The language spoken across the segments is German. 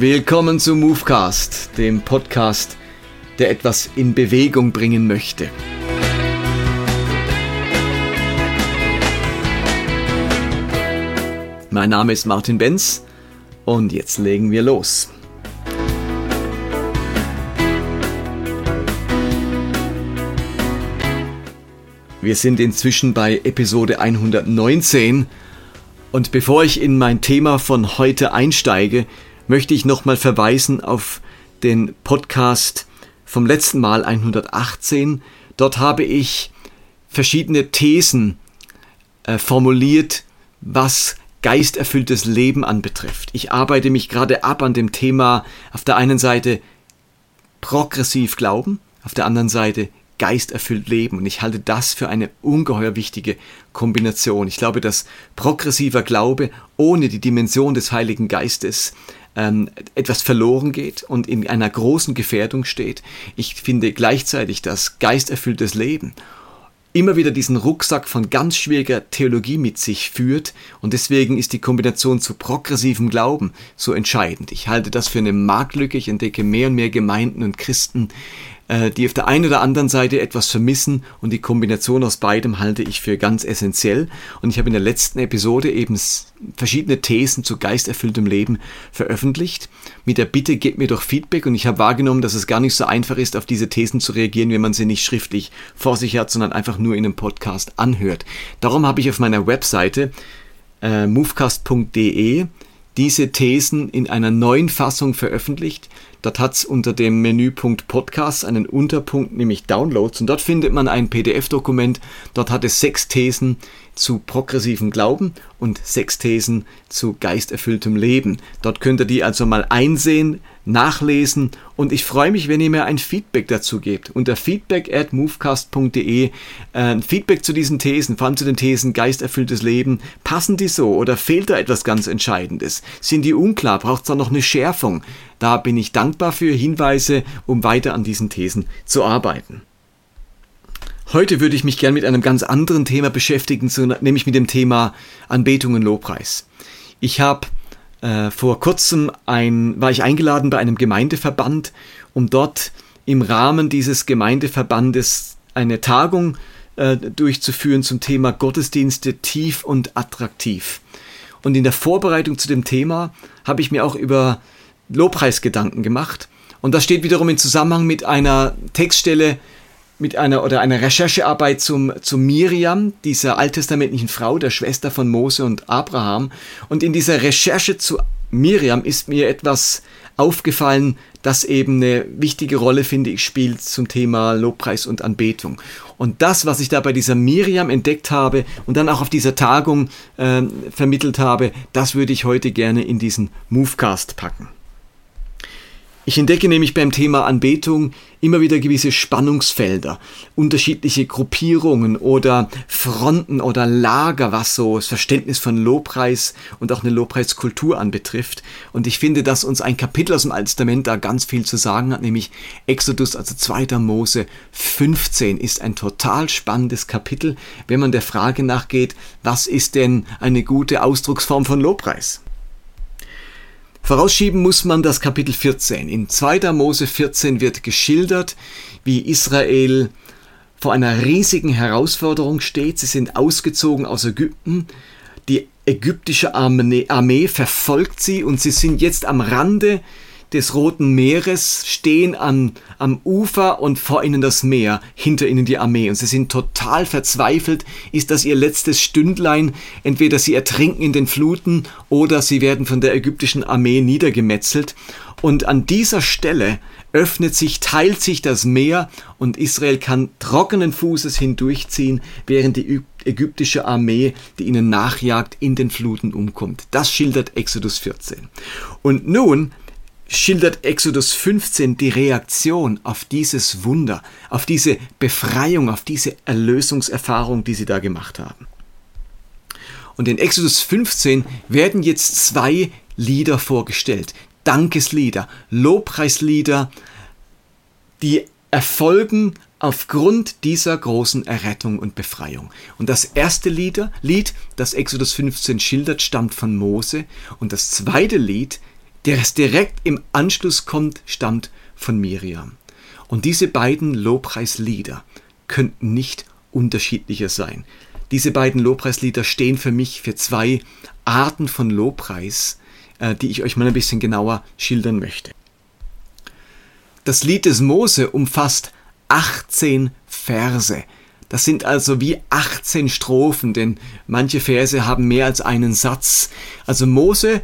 Willkommen zu Movecast, dem Podcast, der etwas in Bewegung bringen möchte. Mein Name ist Martin Benz und jetzt legen wir los. Wir sind inzwischen bei Episode 119 und bevor ich in mein Thema von heute einsteige, möchte ich nochmal verweisen auf den Podcast vom letzten Mal 118. Dort habe ich verschiedene Thesen äh, formuliert, was geisterfülltes Leben anbetrifft. Ich arbeite mich gerade ab an dem Thema auf der einen Seite progressiv Glauben, auf der anderen Seite geisterfüllt leben. Und ich halte das für eine ungeheuer wichtige Kombination. Ich glaube, dass progressiver Glaube ohne die Dimension des Heiligen Geistes ähm, etwas verloren geht und in einer großen Gefährdung steht. Ich finde gleichzeitig, dass geisterfülltes Leben immer wieder diesen Rucksack von ganz schwieriger Theologie mit sich führt und deswegen ist die Kombination zu progressivem Glauben so entscheidend. Ich halte das für eine Marktlücke. Ich entdecke mehr und mehr Gemeinden und Christen, die auf der einen oder anderen Seite etwas vermissen und die Kombination aus beidem halte ich für ganz essentiell. Und ich habe in der letzten Episode eben verschiedene Thesen zu geisterfülltem Leben veröffentlicht. Mit der Bitte, gebt mir doch Feedback und ich habe wahrgenommen, dass es gar nicht so einfach ist, auf diese Thesen zu reagieren, wenn man sie nicht schriftlich vor sich hat, sondern einfach nur in einem Podcast anhört. Darum habe ich auf meiner Webseite äh, movecast.de diese Thesen in einer neuen Fassung veröffentlicht. Dort hat es unter dem Menüpunkt Podcasts einen Unterpunkt, nämlich Downloads. Und dort findet man ein PDF-Dokument. Dort hat es sechs Thesen zu progressivem Glauben und sechs Thesen zu geisterfülltem Leben. Dort könnt ihr die also mal einsehen, nachlesen und ich freue mich, wenn ihr mir ein Feedback dazu gebt. Unter feedback at movecast.de äh, Feedback zu diesen Thesen, vor allem zu den Thesen geisterfülltes Leben. Passen die so oder fehlt da etwas ganz Entscheidendes? Sind die unklar? Braucht es da noch eine Schärfung? Da bin ich dankbar für Hinweise, um weiter an diesen Thesen zu arbeiten. Heute würde ich mich gern mit einem ganz anderen Thema beschäftigen, nämlich mit dem Thema Anbetung und Lobpreis. Ich habe äh, vor kurzem ein, war ich eingeladen bei einem Gemeindeverband, um dort im Rahmen dieses Gemeindeverbandes eine Tagung äh, durchzuführen zum Thema Gottesdienste tief und attraktiv. Und in der Vorbereitung zu dem Thema habe ich mir auch über Lobpreisgedanken gemacht. Und das steht wiederum in Zusammenhang mit einer Textstelle, mit einer oder einer Recherchearbeit zum, zum Miriam, dieser alttestamentlichen Frau, der Schwester von Mose und Abraham. Und in dieser Recherche zu Miriam ist mir etwas aufgefallen, das eben eine wichtige Rolle, finde ich, spielt zum Thema Lobpreis und Anbetung. Und das, was ich da bei dieser Miriam entdeckt habe und dann auch auf dieser Tagung äh, vermittelt habe, das würde ich heute gerne in diesen Movecast packen. Ich entdecke nämlich beim Thema Anbetung immer wieder gewisse Spannungsfelder, unterschiedliche Gruppierungen oder Fronten oder Lager, was so das Verständnis von Lobpreis und auch eine Lobpreiskultur anbetrifft. Und ich finde, dass uns ein Kapitel aus dem Alten Testament da ganz viel zu sagen hat, nämlich Exodus, also 2. Mose 15 ist ein total spannendes Kapitel, wenn man der Frage nachgeht, was ist denn eine gute Ausdrucksform von Lobpreis? Vorausschieben muss man das Kapitel 14. In 2. Mose 14 wird geschildert, wie Israel vor einer riesigen Herausforderung steht. Sie sind ausgezogen aus Ägypten. Die ägyptische Armee verfolgt sie und sie sind jetzt am Rande des Roten Meeres, stehen an, am Ufer und vor ihnen das Meer, hinter ihnen die Armee. Und sie sind total verzweifelt. Ist das ihr letztes Stündlein? Entweder sie ertrinken in den Fluten oder sie werden von der ägyptischen Armee niedergemetzelt. Und an dieser Stelle öffnet sich, teilt sich das Meer und Israel kann trockenen Fußes hindurchziehen, während die ägyptische Armee, die ihnen nachjagt, in den Fluten umkommt. Das schildert Exodus 14. Und nun schildert Exodus 15 die Reaktion auf dieses Wunder, auf diese Befreiung, auf diese Erlösungserfahrung, die sie da gemacht haben. Und in Exodus 15 werden jetzt zwei Lieder vorgestellt. Dankeslieder, Lobpreislieder, die erfolgen aufgrund dieser großen Errettung und Befreiung. Und das erste Lieder, Lied, das Exodus 15 schildert, stammt von Mose und das zweite Lied der es direkt im Anschluss kommt, stammt von Miriam. Und diese beiden Lobpreislieder könnten nicht unterschiedlicher sein. Diese beiden Lobpreislieder stehen für mich für zwei Arten von Lobpreis, äh, die ich euch mal ein bisschen genauer schildern möchte. Das Lied des Mose umfasst 18 Verse. Das sind also wie 18 Strophen, denn manche Verse haben mehr als einen Satz. Also Mose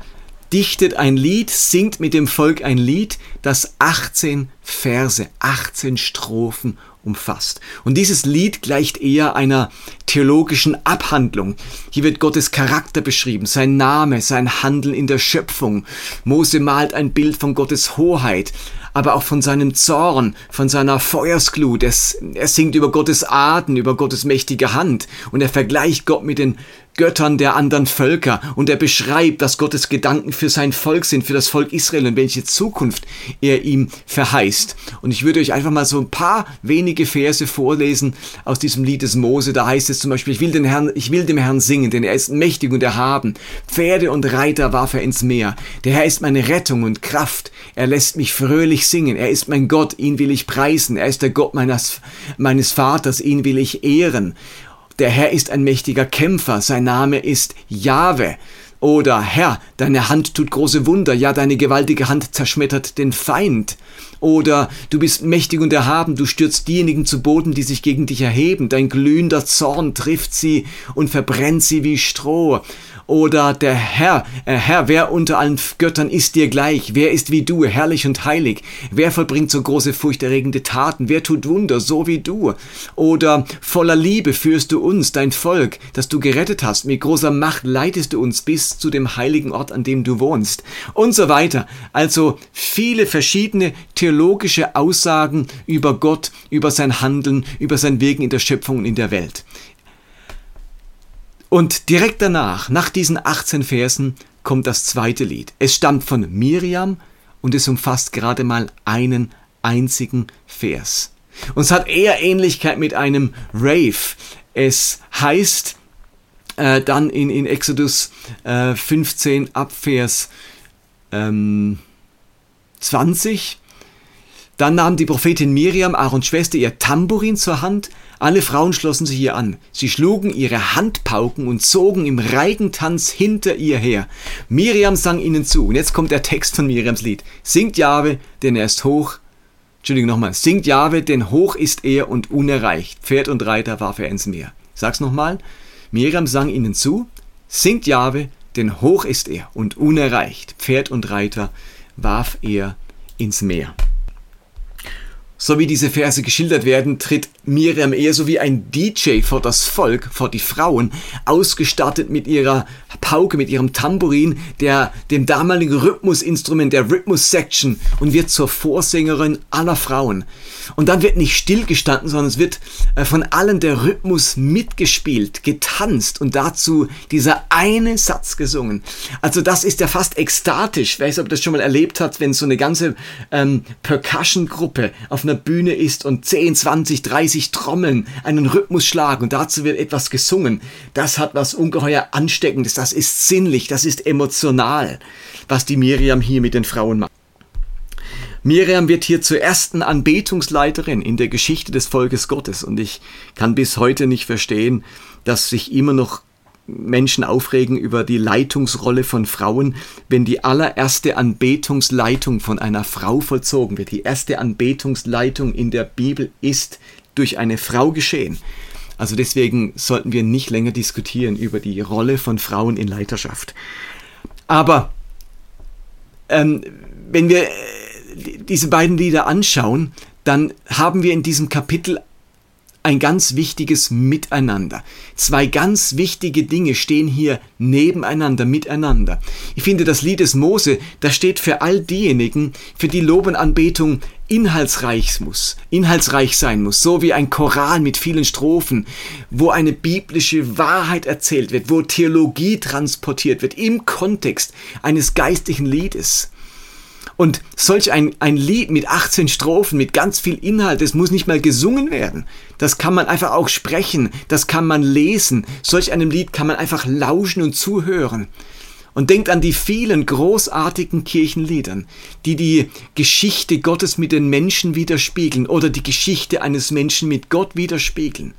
dichtet ein Lied, singt mit dem Volk ein Lied, das 18 Verse, 18 Strophen umfasst. Und dieses Lied gleicht eher einer theologischen Abhandlung. Hier wird Gottes Charakter beschrieben, sein Name, sein Handeln in der Schöpfung. Mose malt ein Bild von Gottes Hoheit, aber auch von seinem Zorn, von seiner Feuersglut. Es, er singt über Gottes Atem, über Gottes mächtige Hand und er vergleicht Gott mit den Göttern der anderen Völker und er beschreibt, was Gottes Gedanken für sein Volk sind, für das Volk Israel und welche Zukunft er ihm verheißt. Und ich würde euch einfach mal so ein paar wenige Verse vorlesen aus diesem Lied des Mose. Da heißt es zum Beispiel, ich will, den Herrn, ich will dem Herrn singen, denn er ist mächtig und erhaben. Pferde und Reiter warf er ins Meer. Der Herr ist meine Rettung und Kraft. Er lässt mich fröhlich singen. Er ist mein Gott, ihn will ich preisen. Er ist der Gott meines, meines Vaters, ihn will ich ehren. Der Herr ist ein mächtiger Kämpfer, sein Name ist Jahwe. Oder Herr, deine Hand tut große Wunder, ja, deine gewaltige Hand zerschmettert den Feind. Oder du bist mächtig und erhaben, du stürzt diejenigen zu Boden, die sich gegen dich erheben, dein glühender Zorn trifft sie und verbrennt sie wie Stroh. Oder der Herr, äh, Herr, wer unter allen Göttern ist dir gleich? Wer ist wie du, herrlich und heilig? Wer vollbringt so große furchterregende Taten? Wer tut Wunder, so wie du? Oder voller Liebe führst du uns, dein Volk, das du gerettet hast. Mit großer Macht leitest du uns bis zu dem heiligen Ort, an dem du wohnst. Und so weiter. Also viele verschiedene theologische Aussagen über Gott, über sein Handeln, über sein Wirken in der Schöpfung und in der Welt. Und direkt danach, nach diesen 18 Versen, kommt das zweite Lied. Es stammt von Miriam und es umfasst gerade mal einen einzigen Vers. Und es hat eher Ähnlichkeit mit einem Rave. Es heißt äh, dann in, in Exodus äh, 15 ab Vers ähm, 20, dann nahm die Prophetin Miriam, Aarons Schwester, ihr Tambourin zur Hand. Alle Frauen schlossen sich ihr an. Sie schlugen ihre Handpauken und zogen im Reigentanz hinter ihr her. Miriam sang ihnen zu. Und jetzt kommt der Text von Miriams Lied. Singt Jahwe, denn er ist hoch. Entschuldigung nochmal. Singt Jahwe, denn hoch ist er und unerreicht. Pferd und Reiter warf er ins Meer. sag's nochmal. Miriam sang ihnen zu. Singt Jahwe, denn hoch ist er und unerreicht. Pferd und Reiter warf er ins Meer. So wie diese Verse geschildert werden, tritt Miriam eher so wie ein DJ vor das Volk, vor die Frauen, ausgestattet mit ihrer Pauke, mit ihrem Tambourin, der, dem damaligen Rhythmusinstrument, der Rhythmus-Section und wird zur Vorsängerin aller Frauen. Und dann wird nicht stillgestanden, sondern es wird äh, von allen der Rhythmus mitgespielt, getanzt und dazu dieser eine Satz gesungen. Also das ist ja fast ekstatisch. Ich weiß, ob das schon mal erlebt hat, wenn so eine ganze ähm, Percussion-Gruppe auf einer Bühne ist und 10, 20, 30 sich Trommeln, einen Rhythmus schlagen und dazu wird etwas gesungen. Das hat was ungeheuer Ansteckendes, das ist sinnlich, das ist emotional, was die Miriam hier mit den Frauen macht. Miriam wird hier zur ersten Anbetungsleiterin in der Geschichte des Volkes Gottes und ich kann bis heute nicht verstehen, dass sich immer noch Menschen aufregen über die Leitungsrolle von Frauen, wenn die allererste Anbetungsleitung von einer Frau vollzogen wird. Die erste Anbetungsleitung in der Bibel ist durch eine Frau geschehen. Also deswegen sollten wir nicht länger diskutieren über die Rolle von Frauen in Leiterschaft. Aber ähm, wenn wir äh, diese beiden Lieder anschauen, dann haben wir in diesem Kapitel ein ganz wichtiges Miteinander. Zwei ganz wichtige Dinge stehen hier nebeneinander, miteinander. Ich finde, das Lied des Mose, das steht für all diejenigen, für die Lob und Anbetung inhaltsreich muss, inhaltsreich sein muss, so wie ein Choral mit vielen Strophen, wo eine biblische Wahrheit erzählt wird, wo Theologie transportiert wird im Kontext eines geistlichen Liedes. Und solch ein, ein Lied mit 18 Strophen, mit ganz viel Inhalt, das muss nicht mal gesungen werden. Das kann man einfach auch sprechen, das kann man lesen. Solch einem Lied kann man einfach lauschen und zuhören. Und denkt an die vielen großartigen Kirchenliedern, die die Geschichte Gottes mit den Menschen widerspiegeln oder die Geschichte eines Menschen mit Gott widerspiegeln.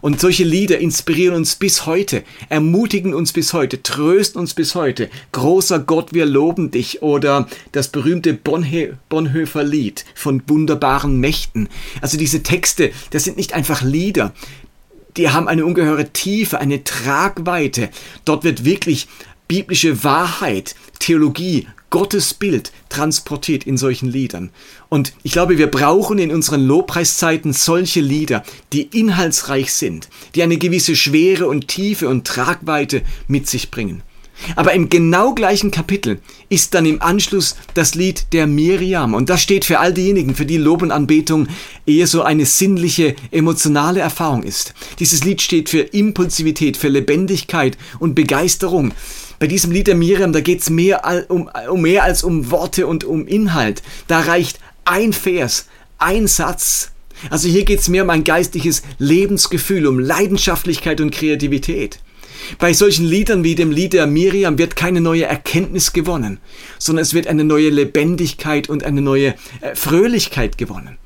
Und solche Lieder inspirieren uns bis heute, ermutigen uns bis heute, trösten uns bis heute. Großer Gott, wir loben dich. Oder das berühmte Bonhe Bonhoeffer Lied von wunderbaren Mächten. Also diese Texte, das sind nicht einfach Lieder. Die haben eine ungeheure Tiefe, eine Tragweite. Dort wird wirklich biblische Wahrheit, Theologie, Gottes Bild transportiert in solchen Liedern. Und ich glaube, wir brauchen in unseren Lobpreiszeiten solche Lieder, die inhaltsreich sind, die eine gewisse Schwere und Tiefe und Tragweite mit sich bringen. Aber im genau gleichen Kapitel ist dann im Anschluss das Lied der Miriam. Und das steht für all diejenigen, für die Lob und Anbetung eher so eine sinnliche, emotionale Erfahrung ist. Dieses Lied steht für Impulsivität, für Lebendigkeit und Begeisterung. Bei diesem Lied der Miriam, da geht es mehr, um, um mehr als um Worte und um Inhalt. Da reicht ein Vers, ein Satz. Also hier geht es mehr um ein geistliches Lebensgefühl, um Leidenschaftlichkeit und Kreativität. Bei solchen Liedern wie dem Lied der Miriam wird keine neue Erkenntnis gewonnen, sondern es wird eine neue Lebendigkeit und eine neue äh, Fröhlichkeit gewonnen.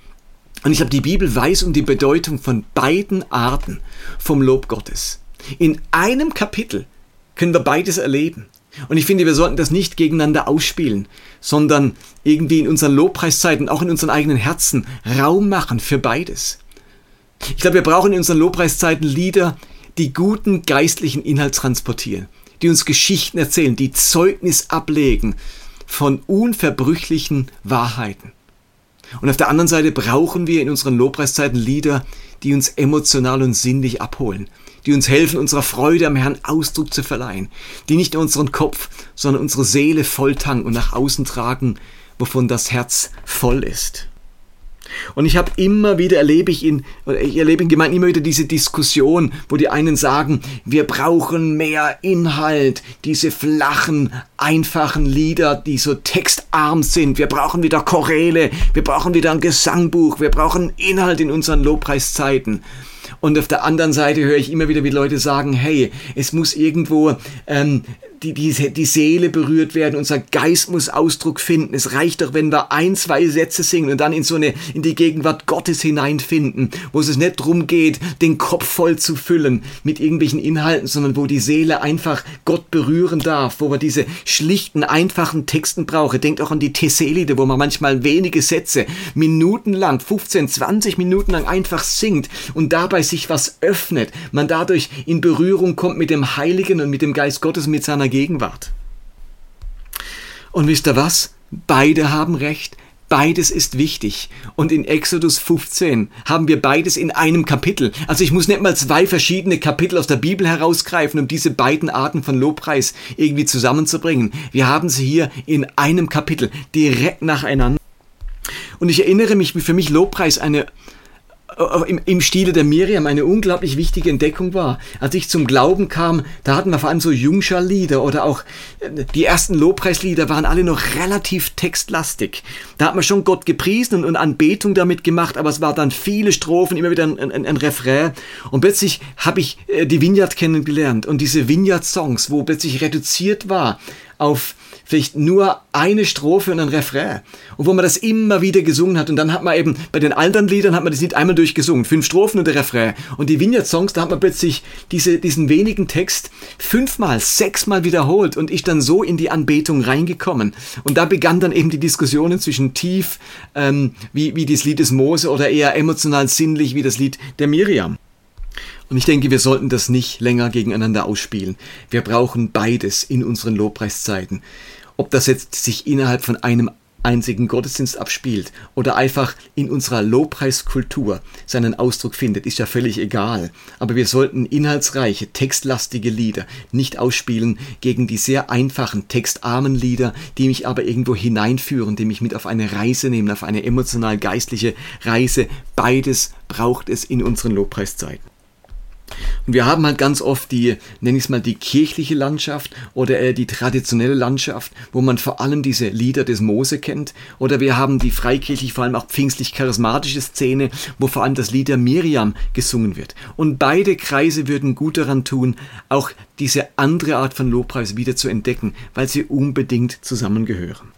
Und ich habe die Bibel weiß um die Bedeutung von beiden Arten vom Lob Gottes. In einem Kapitel können wir beides erleben. Und ich finde, wir sollten das nicht gegeneinander ausspielen, sondern irgendwie in unseren Lobpreiszeiten, auch in unseren eigenen Herzen Raum machen für beides. Ich glaube, wir brauchen in unseren Lobpreiszeiten Lieder, die guten geistlichen Inhalt transportieren, die uns Geschichten erzählen, die Zeugnis ablegen von unverbrüchlichen Wahrheiten. Und auf der anderen Seite brauchen wir in unseren Lobpreiszeiten Lieder, die uns emotional und sinnlich abholen, die uns helfen, unserer Freude am Herrn Ausdruck zu verleihen, die nicht nur unseren Kopf, sondern unsere Seele volltanken und nach außen tragen, wovon das Herz voll ist. Und ich habe immer wieder erlebe ich in, ich erlebe in Gemeinden immer wieder diese Diskussion, wo die einen sagen, wir brauchen mehr Inhalt, diese flachen, einfachen Lieder, die so textarm sind. Wir brauchen wieder Choräle, wir brauchen wieder ein Gesangbuch, wir brauchen Inhalt in unseren Lobpreiszeiten. Und auf der anderen Seite höre ich immer wieder, wie Leute sagen, hey, es muss irgendwo ähm, die, die, die Seele berührt werden, unser Geist muss Ausdruck finden. Es reicht doch, wenn wir ein, zwei Sätze singen und dann in so eine, in die Gegenwart Gottes hineinfinden, wo es nicht drum geht, den Kopf voll zu füllen mit irgendwelchen Inhalten, sondern wo die Seele einfach Gott berühren darf, wo man diese schlichten, einfachen Texten brauche. Denkt auch an die Tesselide, wo man manchmal wenige Sätze minutenlang, 15, 20 Minuten lang einfach singt und dabei sich was öffnet, man dadurch in Berührung kommt mit dem Heiligen und mit dem Geist Gottes, mit seiner Gegenwart. Und wisst ihr was? Beide haben recht. Beides ist wichtig. Und in Exodus 15 haben wir beides in einem Kapitel. Also ich muss nicht mal zwei verschiedene Kapitel aus der Bibel herausgreifen, um diese beiden Arten von Lobpreis irgendwie zusammenzubringen. Wir haben sie hier in einem Kapitel, direkt nacheinander. Und ich erinnere mich, wie für mich Lobpreis eine im, im Stile der Miriam eine unglaublich wichtige Entdeckung war. Als ich zum Glauben kam, da hatten wir vor allem so Jungschar-Lieder oder auch äh, die ersten Lobpreislieder waren alle noch relativ textlastig. Da hat man schon Gott gepriesen und, und Anbetung damit gemacht, aber es war dann viele Strophen, immer wieder ein, ein, ein Refrain. Und plötzlich habe ich äh, die Vineyard kennengelernt und diese Vineyard-Songs, wo plötzlich reduziert war auf vielleicht nur eine Strophe und ein Refrain. Und wo man das immer wieder gesungen hat. Und dann hat man eben, bei den anderen Liedern hat man das Lied einmal durchgesungen. Fünf Strophen und der Refrain. Und die Vineyard-Songs, da hat man plötzlich diese, diesen wenigen Text fünfmal, sechsmal wiederholt und ist dann so in die Anbetung reingekommen. Und da begann dann eben die Diskussionen zwischen tief, ähm, wie, wie das Lied des Mose oder eher emotional sinnlich wie das Lied der Miriam. Und ich denke, wir sollten das nicht länger gegeneinander ausspielen. Wir brauchen beides in unseren Lobpreiszeiten. Ob das jetzt sich innerhalb von einem einzigen Gottesdienst abspielt oder einfach in unserer Lobpreiskultur seinen Ausdruck findet, ist ja völlig egal. Aber wir sollten inhaltsreiche, textlastige Lieder nicht ausspielen gegen die sehr einfachen, textarmen Lieder, die mich aber irgendwo hineinführen, die mich mit auf eine Reise nehmen, auf eine emotional-geistliche Reise. Beides braucht es in unseren Lobpreiszeiten. Und wir haben halt ganz oft die, nenne ich es mal, die kirchliche Landschaft oder äh, die traditionelle Landschaft, wo man vor allem diese Lieder des Mose kennt. Oder wir haben die freikirchlich, vor allem auch pfingstlich-charismatische Szene, wo vor allem das Lied der Miriam gesungen wird. Und beide Kreise würden gut daran tun, auch diese andere Art von Lobpreis wieder zu entdecken, weil sie unbedingt zusammengehören.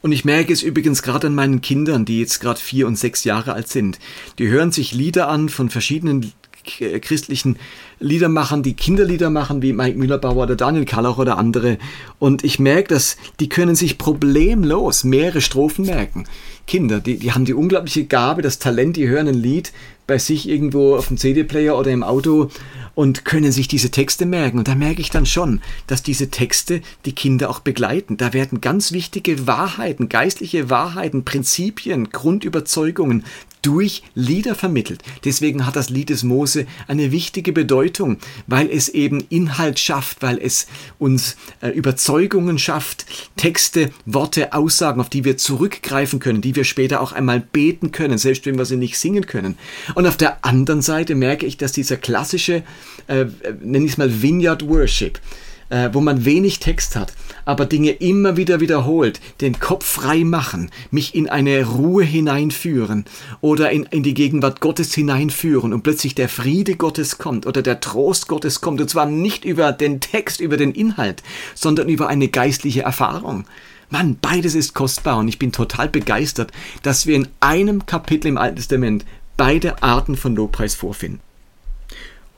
Und ich merke es übrigens gerade an meinen Kindern, die jetzt gerade vier und sechs Jahre alt sind. Die hören sich Lieder an von verschiedenen äh, christlichen Liedermachern, die Kinderlieder machen, wie Mike Mühlerbauer oder Daniel Kallach oder andere. Und ich merke, dass die können sich problemlos mehrere Strophen merken. Kinder, die, die haben die unglaubliche Gabe, das Talent, die hören ein Lied bei sich irgendwo auf dem CD-Player oder im Auto und können sich diese Texte merken. Und da merke ich dann schon, dass diese Texte die Kinder auch begleiten. Da werden ganz wichtige Wahrheiten, geistliche Wahrheiten, Prinzipien, Grundüberzeugungen durch Lieder vermittelt. Deswegen hat das Lied des Mose eine wichtige Bedeutung, weil es eben Inhalt schafft, weil es uns äh, Überzeugungen schafft, Texte, Worte, Aussagen, auf die wir zurückgreifen können, die wir später auch einmal beten können, selbst wenn wir sie nicht singen können. Und auf der anderen Seite merke ich, dass dieser klassische, äh, nenne ich es mal Vineyard Worship, äh, wo man wenig Text hat, aber Dinge immer wieder wiederholt, den Kopf frei machen, mich in eine Ruhe hineinführen oder in, in die Gegenwart Gottes hineinführen und plötzlich der Friede Gottes kommt oder der Trost Gottes kommt und zwar nicht über den Text, über den Inhalt, sondern über eine geistliche Erfahrung. Mann, beides ist kostbar und ich bin total begeistert, dass wir in einem Kapitel im Alten Testament beide Arten von Lobpreis vorfinden.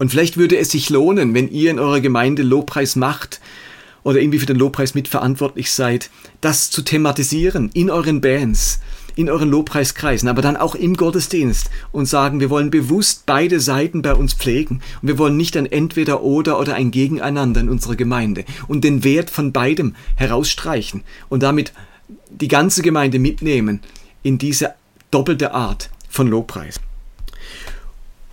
Und vielleicht würde es sich lohnen, wenn ihr in eurer Gemeinde Lobpreis macht oder irgendwie für den Lobpreis mitverantwortlich seid, das zu thematisieren in euren Bands, in euren Lobpreiskreisen, aber dann auch im Gottesdienst und sagen, wir wollen bewusst beide Seiten bei uns pflegen und wir wollen nicht ein Entweder oder oder ein Gegeneinander in unserer Gemeinde und den Wert von beidem herausstreichen und damit die ganze Gemeinde mitnehmen in diese doppelte Art von Lobpreis.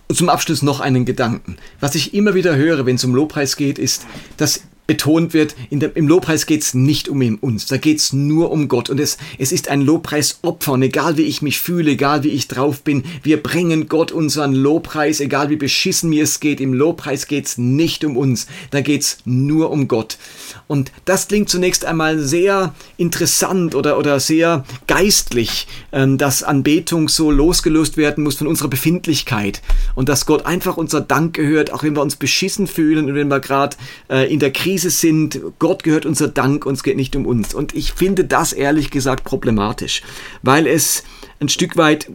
Und zum Abschluss noch einen Gedanken. Was ich immer wieder höre, wenn es um Lobpreis geht, ist, dass betont wird, der, im Lobpreis geht es nicht um uns, da geht es nur um Gott. Und es, es ist ein Lobpreisopfer. Und egal wie ich mich fühle, egal wie ich drauf bin, wir bringen Gott unseren Lobpreis, egal wie beschissen mir es geht. Im Lobpreis geht es nicht um uns, da geht es nur um Gott. Und das klingt zunächst einmal sehr interessant oder, oder sehr geistlich, ähm, dass Anbetung so losgelöst werden muss von unserer Befindlichkeit und dass Gott einfach unser Dank gehört, auch wenn wir uns beschissen fühlen und wenn wir gerade äh, in der Krise Krise sind, Gott gehört unser Dank, uns geht nicht um uns. Und ich finde das ehrlich gesagt problematisch, weil es ein Stück weit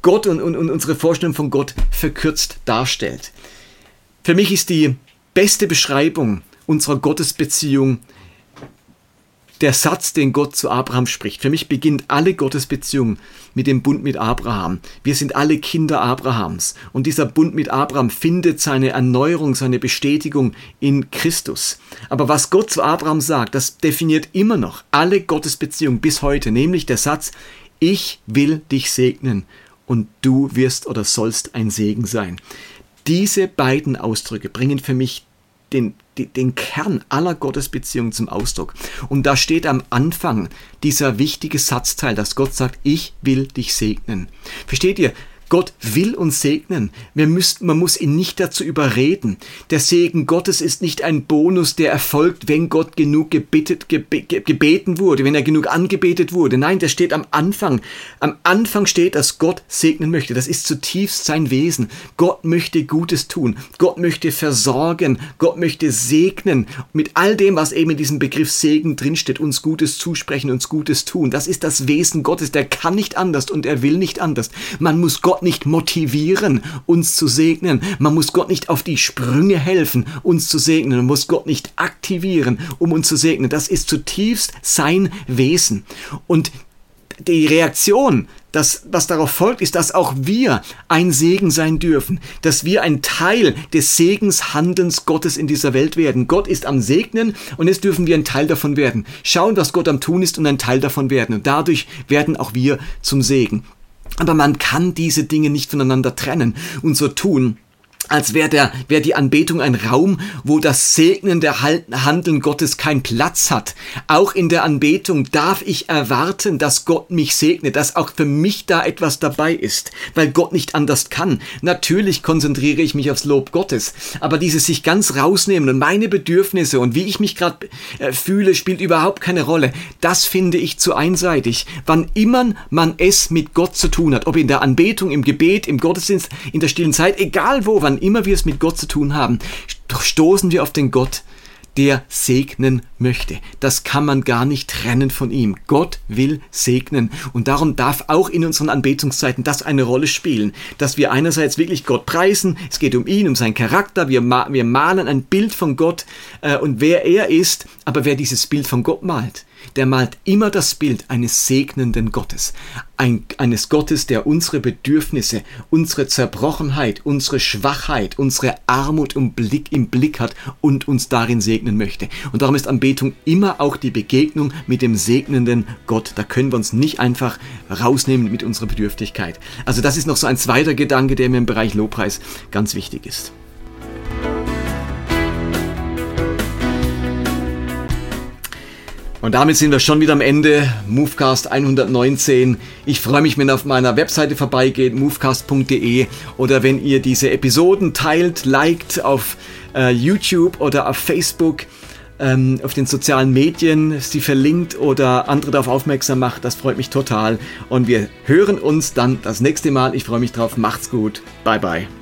Gott und, und, und unsere Vorstellung von Gott verkürzt darstellt. Für mich ist die beste Beschreibung unserer Gottesbeziehung der Satz, den Gott zu Abraham spricht. Für mich beginnt alle Gottesbeziehung mit dem Bund mit Abraham. Wir sind alle Kinder Abrahams. Und dieser Bund mit Abraham findet seine Erneuerung, seine Bestätigung in Christus. Aber was Gott zu Abraham sagt, das definiert immer noch alle Gottesbeziehungen bis heute, nämlich der Satz, ich will dich segnen und du wirst oder sollst ein Segen sein. Diese beiden Ausdrücke bringen für mich den, den Kern aller Gottesbeziehungen zum Ausdruck. Und da steht am Anfang dieser wichtige Satzteil, dass Gott sagt, ich will dich segnen. Versteht ihr? Gott will uns segnen. Müssen, man muss ihn nicht dazu überreden. Der Segen Gottes ist nicht ein Bonus, der erfolgt, wenn Gott genug gebetet, gebe, gebeten wurde, wenn er genug angebetet wurde. Nein, der steht am Anfang. Am Anfang steht, dass Gott segnen möchte. Das ist zutiefst sein Wesen. Gott möchte Gutes tun. Gott möchte versorgen. Gott möchte segnen. Mit all dem, was eben in diesem Begriff Segen drinsteht, uns Gutes zusprechen, uns Gutes tun. Das ist das Wesen Gottes. Der kann nicht anders und er will nicht anders. Man muss Gott Gott nicht motivieren, uns zu segnen. Man muss Gott nicht auf die Sprünge helfen, uns zu segnen. Man muss Gott nicht aktivieren, um uns zu segnen. Das ist zutiefst sein Wesen. Und die Reaktion, das, was darauf folgt, ist, dass auch wir ein Segen sein dürfen, dass wir ein Teil des Segenshandelns Gottes in dieser Welt werden. Gott ist am Segnen und jetzt dürfen wir ein Teil davon werden. Schauen, was Gott am Tun ist und ein Teil davon werden. Und dadurch werden auch wir zum Segen. Aber man kann diese Dinge nicht voneinander trennen und so tun, als wäre der, wäre die Anbetung ein Raum, wo das segnende Handeln Gottes keinen Platz hat. Auch in der Anbetung darf ich erwarten, dass Gott mich segnet, dass auch für mich da etwas dabei ist, weil Gott nicht anders kann. Natürlich konzentriere ich mich aufs Lob Gottes, aber dieses sich ganz rausnehmen und meine Bedürfnisse und wie ich mich gerade äh, fühle, spielt überhaupt keine Rolle. Das finde ich zu einseitig. Wann immer man es mit Gott zu tun hat, ob in der Anbetung, im Gebet, im Gottesdienst, in der stillen Zeit, egal wo, wann immer wir es mit Gott zu tun haben, stoßen wir auf den Gott, der segnen möchte. Das kann man gar nicht trennen von ihm. Gott will segnen. Und darum darf auch in unseren Anbetungszeiten das eine Rolle spielen, dass wir einerseits wirklich Gott preisen, es geht um ihn, um seinen Charakter, wir, ma wir malen ein Bild von Gott äh, und wer er ist, aber wer dieses Bild von Gott malt, der malt immer das Bild eines segnenden Gottes, ein, eines Gottes, der unsere Bedürfnisse, unsere Zerbrochenheit, unsere Schwachheit, unsere Armut im Blick, im Blick hat und uns darin segnen möchte. Und darum ist Anbetung immer auch die Begegnung mit dem segnenden Gott. Da können wir uns nicht einfach rausnehmen mit unserer Bedürftigkeit. Also das ist noch so ein zweiter Gedanke, der mir im Bereich Lobpreis ganz wichtig ist. Und damit sind wir schon wieder am Ende. Movecast 119. Ich freue mich, wenn ihr auf meiner Webseite vorbeigeht, movecast.de oder wenn ihr diese Episoden teilt, liked auf äh, YouTube oder auf Facebook, ähm, auf den sozialen Medien, sie verlinkt oder andere darauf aufmerksam macht. Das freut mich total. Und wir hören uns dann das nächste Mal. Ich freue mich drauf. Macht's gut. Bye bye.